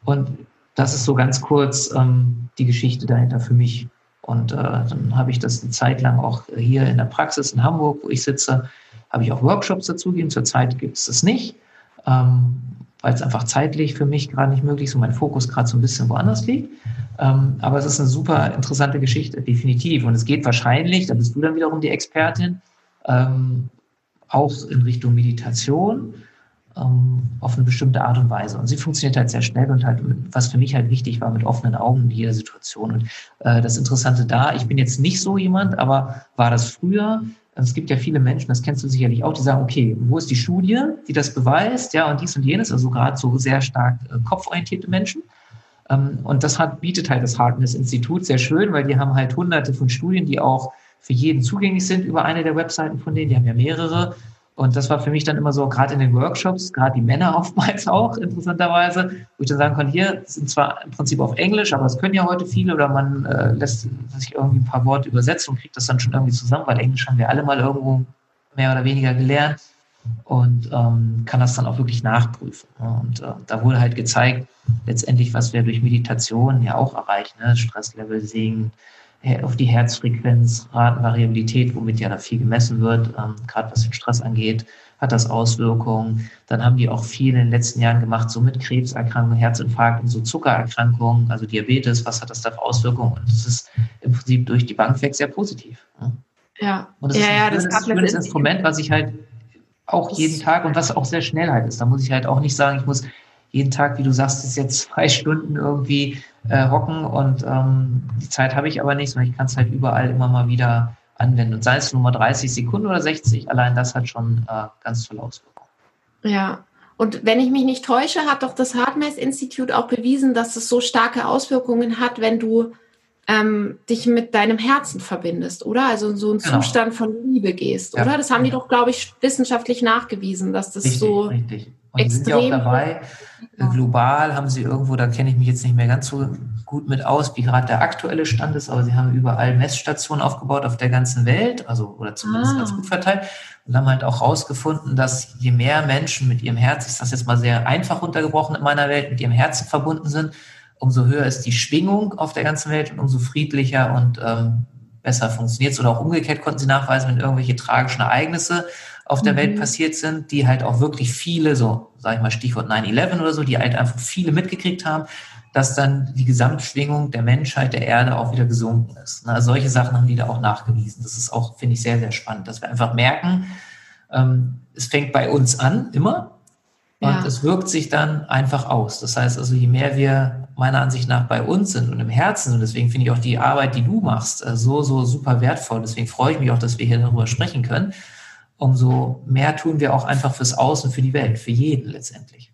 A: Und das ist so ganz kurz ähm, die Geschichte dahinter für mich. Und äh, dann habe ich das eine Zeit lang auch hier in der Praxis in Hamburg, wo ich sitze, habe ich auch Workshops dazu gegeben. Zurzeit gibt es das nicht, ähm, weil es einfach zeitlich für mich gerade nicht möglich ist und mein Fokus gerade so ein bisschen woanders liegt. Ähm, aber es ist eine super interessante Geschichte, definitiv. Und es geht wahrscheinlich, da bist du dann wiederum die Expertin, ähm, auch in Richtung Meditation ähm, auf eine bestimmte Art und Weise. Und sie funktioniert halt sehr schnell und halt, was für mich halt wichtig war, mit offenen Augen in jeder Situation. Und äh, das Interessante da, ich bin jetzt nicht so jemand, aber war das früher, es gibt ja viele Menschen, das kennst du sicherlich auch, die sagen, okay, wo ist die Studie, die das beweist, ja, und dies und jenes, also gerade so sehr stark äh, kopforientierte Menschen. Ähm, und das hat, bietet halt das Hardness-Institut sehr schön, weil die haben halt hunderte von Studien, die auch für jeden zugänglich sind über eine der Webseiten von denen, die haben ja mehrere, und das war für mich dann immer so, gerade in den Workshops, gerade die Männer oftmals auch, interessanterweise, wo ich dann sagen konnte, hier sind zwar im Prinzip auf Englisch, aber es können ja heute viele oder man äh, lässt sich irgendwie ein paar Worte übersetzen und kriegt das dann schon irgendwie zusammen, weil Englisch haben wir alle mal irgendwo mehr oder weniger gelernt und ähm, kann das dann auch wirklich nachprüfen. Und äh, da wurde halt gezeigt, letztendlich, was wir durch Meditation ja auch erreichen, ne? Stresslevel sinkt, auf die Herzfrequenz, Ratenvariabilität, womit ja da viel gemessen wird, ähm, gerade was den Stress angeht, hat das Auswirkungen. Dann haben die auch viel in den letzten Jahren gemacht, so mit Krebserkrankungen, Herzinfarkt und so Zuckererkrankungen, also Diabetes, was hat das da für Auswirkungen? Und das ist im Prinzip durch die Bank weg sehr positiv.
C: Ja,
A: und das
C: ja,
A: ist
C: ja,
A: ein schönes, das schönes Instrument, was ich halt auch jeden Tag und was auch sehr schnell halt ist. Da muss ich halt auch nicht sagen, ich muss jeden Tag, wie du sagst, ist jetzt zwei Stunden irgendwie äh, hocken und ähm, die Zeit habe ich aber nicht, sondern ich kann es halt überall immer mal wieder anwenden. Und sei es nur mal 30 Sekunden oder 60, allein das hat schon äh, ganz tolle Auswirkungen.
C: Ja, und wenn ich mich nicht täusche, hat doch das Hartmess-Institut auch bewiesen, dass es so starke Auswirkungen hat, wenn du ähm, dich mit deinem Herzen verbindest, oder? Also in so einen genau. Zustand von Liebe gehst, ja. oder? Das haben die doch, glaube ich, wissenschaftlich nachgewiesen, dass das
A: richtig,
C: so
A: richtig. Und extrem sind ja auch dabei. Global haben sie irgendwo, da kenne ich mich jetzt nicht mehr ganz so gut mit aus, wie gerade der aktuelle Stand ist, aber sie haben überall Messstationen aufgebaut auf der ganzen Welt, also oder zumindest ah. ganz gut verteilt und haben halt auch herausgefunden, dass je mehr Menschen mit ihrem Herz, ich sage jetzt mal sehr einfach runtergebrochen in meiner Welt, mit ihrem Herzen verbunden sind, umso höher ist die Schwingung auf der ganzen Welt und umso friedlicher und ähm, besser funktioniert es. Oder auch umgekehrt konnten sie nachweisen, wenn irgendwelche tragischen Ereignisse auf der mhm. Welt passiert sind, die halt auch wirklich viele, so sage ich mal Stichwort 9-11 oder so, die halt einfach viele mitgekriegt haben, dass dann die Gesamtschwingung der Menschheit, der Erde auch wieder gesunken ist. Na, solche Sachen haben die da auch nachgewiesen. Das ist auch, finde ich, sehr, sehr spannend, dass wir einfach merken, ähm, es fängt bei uns an, immer, und ja. es wirkt sich dann einfach aus. Das heißt also, je mehr wir meiner Ansicht nach bei uns sind und im Herzen, und deswegen finde ich auch die Arbeit, die du machst, äh, so, so super wertvoll. Deswegen freue ich mich auch, dass wir hier darüber sprechen können. Umso mehr tun wir auch einfach fürs Außen, für die Welt, für jeden letztendlich.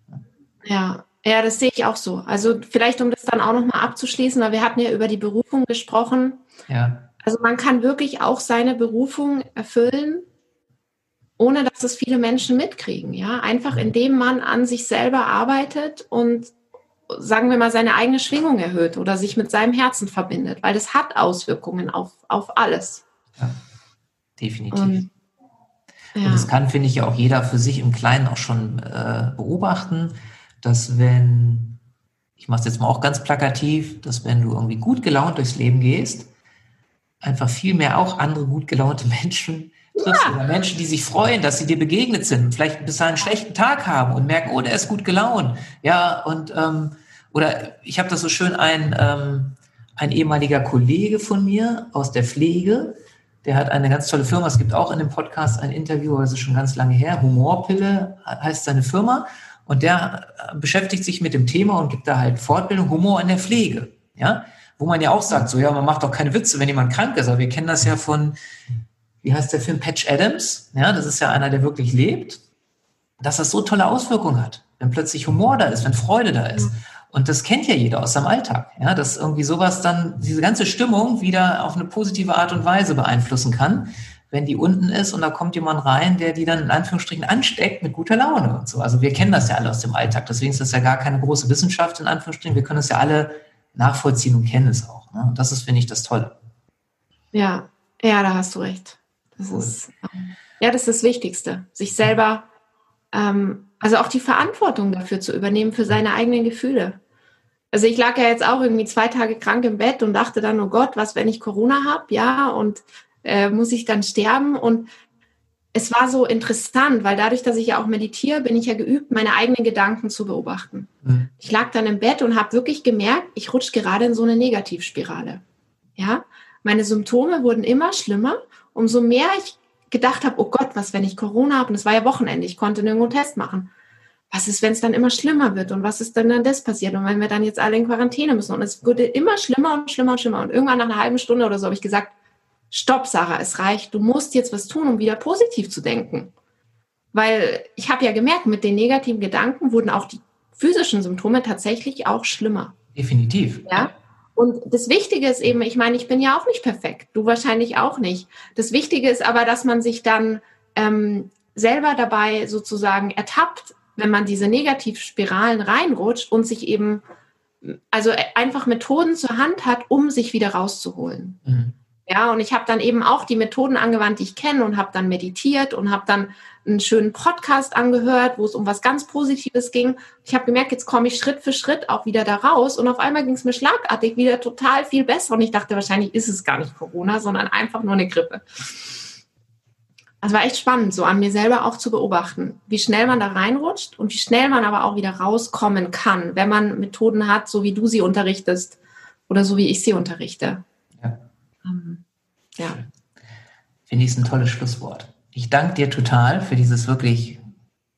C: Ja, ja, das sehe ich auch so. Also vielleicht, um das dann auch nochmal abzuschließen, weil wir hatten ja über die Berufung gesprochen. Ja. Also man kann wirklich auch seine Berufung erfüllen, ohne dass es viele Menschen mitkriegen. Ja, einfach indem man an sich selber arbeitet und sagen wir mal seine eigene Schwingung erhöht oder sich mit seinem Herzen verbindet, weil das hat Auswirkungen auf, auf alles.
A: Ja, definitiv. Und, ja. Und das kann, finde ich, ja auch jeder für sich im Kleinen auch schon äh, beobachten, dass wenn, ich mache es jetzt mal auch ganz plakativ, dass wenn du irgendwie gut gelaunt durchs Leben gehst, einfach viel mehr auch andere gut gelaunte Menschen triffst ja. oder Menschen, die sich freuen, dass sie dir begegnet sind, vielleicht bis einen schlechten Tag haben und merken, oh, der ist gut gelaunt. Ja, und ähm, oder ich habe das so schön ein, ähm, ein ehemaliger Kollege von mir aus der Pflege, der hat eine ganz tolle Firma. Es gibt auch in dem Podcast ein Interview, das ist schon ganz lange her. Humorpille heißt seine Firma. Und der beschäftigt sich mit dem Thema und gibt da halt Fortbildung Humor in der Pflege. Ja, wo man ja auch sagt, so ja, man macht doch keine Witze, wenn jemand krank ist. Aber wir kennen das ja von wie heißt der Film Patch Adams? Ja, das ist ja einer, der wirklich lebt, dass das so tolle Auswirkungen hat, wenn plötzlich Humor da ist, wenn Freude da ist. Und das kennt ja jeder aus seinem Alltag, ja, dass irgendwie sowas dann diese ganze Stimmung wieder auf eine positive Art und Weise beeinflussen kann, wenn die unten ist und da kommt jemand rein, der die dann in Anführungsstrichen ansteckt mit guter Laune und so. Also wir kennen das ja alle aus dem Alltag, deswegen ist das ja gar keine große Wissenschaft in Anführungsstrichen. Wir können es ja alle nachvollziehen und kennen es auch. Ne? Und das ist, finde ich, das Tolle.
C: Ja, ja, da hast du recht. Das cool. ist, ja, das ist das Wichtigste. Sich selber, ähm, also auch die Verantwortung dafür zu übernehmen, für seine eigenen Gefühle. Also ich lag ja jetzt auch irgendwie zwei Tage krank im Bett und dachte dann, oh Gott, was, wenn ich Corona habe, ja, und äh, muss ich dann sterben? Und es war so interessant, weil dadurch, dass ich ja auch meditiere, bin ich ja geübt, meine eigenen Gedanken zu beobachten. Mhm. Ich lag dann im Bett und habe wirklich gemerkt, ich rutsche gerade in so eine Negativspirale. Ja, meine Symptome wurden immer schlimmer umso mehr ich gedacht habe, oh Gott, was, wenn ich Corona habe? Und es war ja Wochenende, ich konnte nirgendwo einen Test machen. Was ist, wenn es dann immer schlimmer wird? Und was ist denn dann das passiert? Und wenn wir dann jetzt alle in Quarantäne müssen? Und es wurde immer schlimmer und schlimmer und schlimmer. Und irgendwann nach einer halben Stunde oder so habe ich gesagt, stopp, Sarah, es reicht. Du musst jetzt was tun, um wieder positiv zu denken. Weil ich habe ja gemerkt, mit den negativen Gedanken wurden auch die physischen Symptome tatsächlich auch schlimmer.
A: Definitiv.
C: Ja. Und das Wichtige ist eben, ich meine, ich bin ja auch nicht perfekt, du wahrscheinlich auch nicht. Das Wichtige ist aber, dass man sich dann ähm, selber dabei sozusagen ertappt, wenn man diese Negativspiralen reinrutscht und sich eben, also einfach Methoden zur Hand hat, um sich wieder rauszuholen. Mhm. Ja, und ich habe dann eben auch die Methoden angewandt, die ich kenne und habe dann meditiert und habe dann einen schönen Podcast angehört, wo es um was ganz Positives ging. Ich habe gemerkt, jetzt komme ich Schritt für Schritt auch wieder da raus und auf einmal ging es mir schlagartig wieder total viel besser und ich dachte, wahrscheinlich ist es gar nicht Corona, sondern einfach nur eine Grippe. Es war echt spannend, so an mir selber auch zu beobachten, wie schnell man da reinrutscht und wie schnell man aber auch wieder rauskommen kann, wenn man Methoden hat, so wie du sie unterrichtest oder so wie ich sie unterrichte.
A: Ja. Ähm, ja. Finde ich ein tolles Schlusswort. Ich danke dir total für dieses wirklich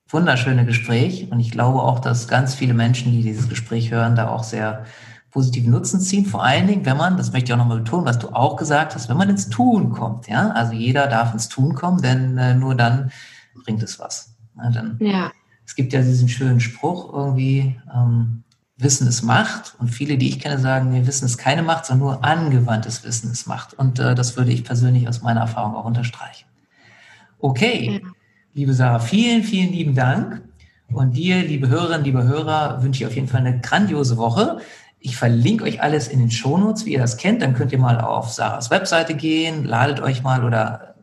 A: wunderschöne Gespräch und ich glaube auch, dass ganz viele Menschen, die dieses Gespräch hören, da auch sehr positiven Nutzen ziehen. Vor allen Dingen, wenn man, das möchte ich auch nochmal betonen, was du auch gesagt hast, wenn man ins Tun kommt. Ja, also jeder darf ins Tun kommen, denn äh, nur dann bringt es was. Ja, dann, ja. Es gibt ja diesen schönen Spruch irgendwie, ähm, Wissen ist Macht. Und viele, die ich kenne, sagen, nee, Wissen ist keine Macht, sondern nur angewandtes Wissen ist Macht. Und äh, das würde ich persönlich aus meiner Erfahrung auch unterstreichen. Okay, ja. liebe Sarah, vielen, vielen lieben Dank. Und dir, liebe Hörerinnen, liebe Hörer, wünsche ich auf jeden Fall eine grandiose Woche. Ich verlinke euch alles in den Shownotes, wie ihr das kennt. Dann könnt ihr mal auf Sarahs Webseite gehen, ladet euch mal oder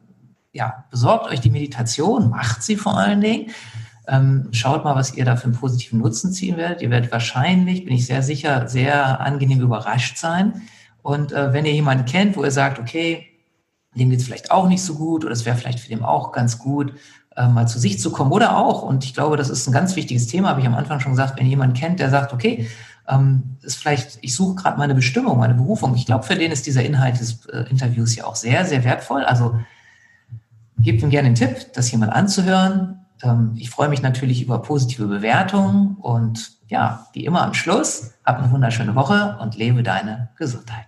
A: ja, besorgt euch die Meditation, macht sie vor allen Dingen. Ähm, schaut mal, was ihr da für einen positiven Nutzen ziehen werdet. Ihr werdet wahrscheinlich, bin ich sehr sicher, sehr angenehm überrascht sein. Und äh, wenn ihr jemanden kennt, wo ihr sagt, okay, dem geht es vielleicht auch nicht so gut oder es wäre vielleicht für den auch ganz gut, äh, mal zu sich zu kommen oder auch, und ich glaube, das ist ein ganz wichtiges Thema, habe ich am Anfang schon gesagt, wenn jemand kennt, der sagt, okay, ähm, ist vielleicht, ich suche gerade meine Bestimmung, meine Berufung. Ich glaube, für den ist dieser Inhalt des äh, Interviews ja auch sehr, sehr wertvoll. Also gebt ihm gerne den Tipp, das mal anzuhören. Ähm, ich freue mich natürlich über positive Bewertungen und ja, wie immer am Schluss, hab eine wunderschöne Woche und lebe deine Gesundheit.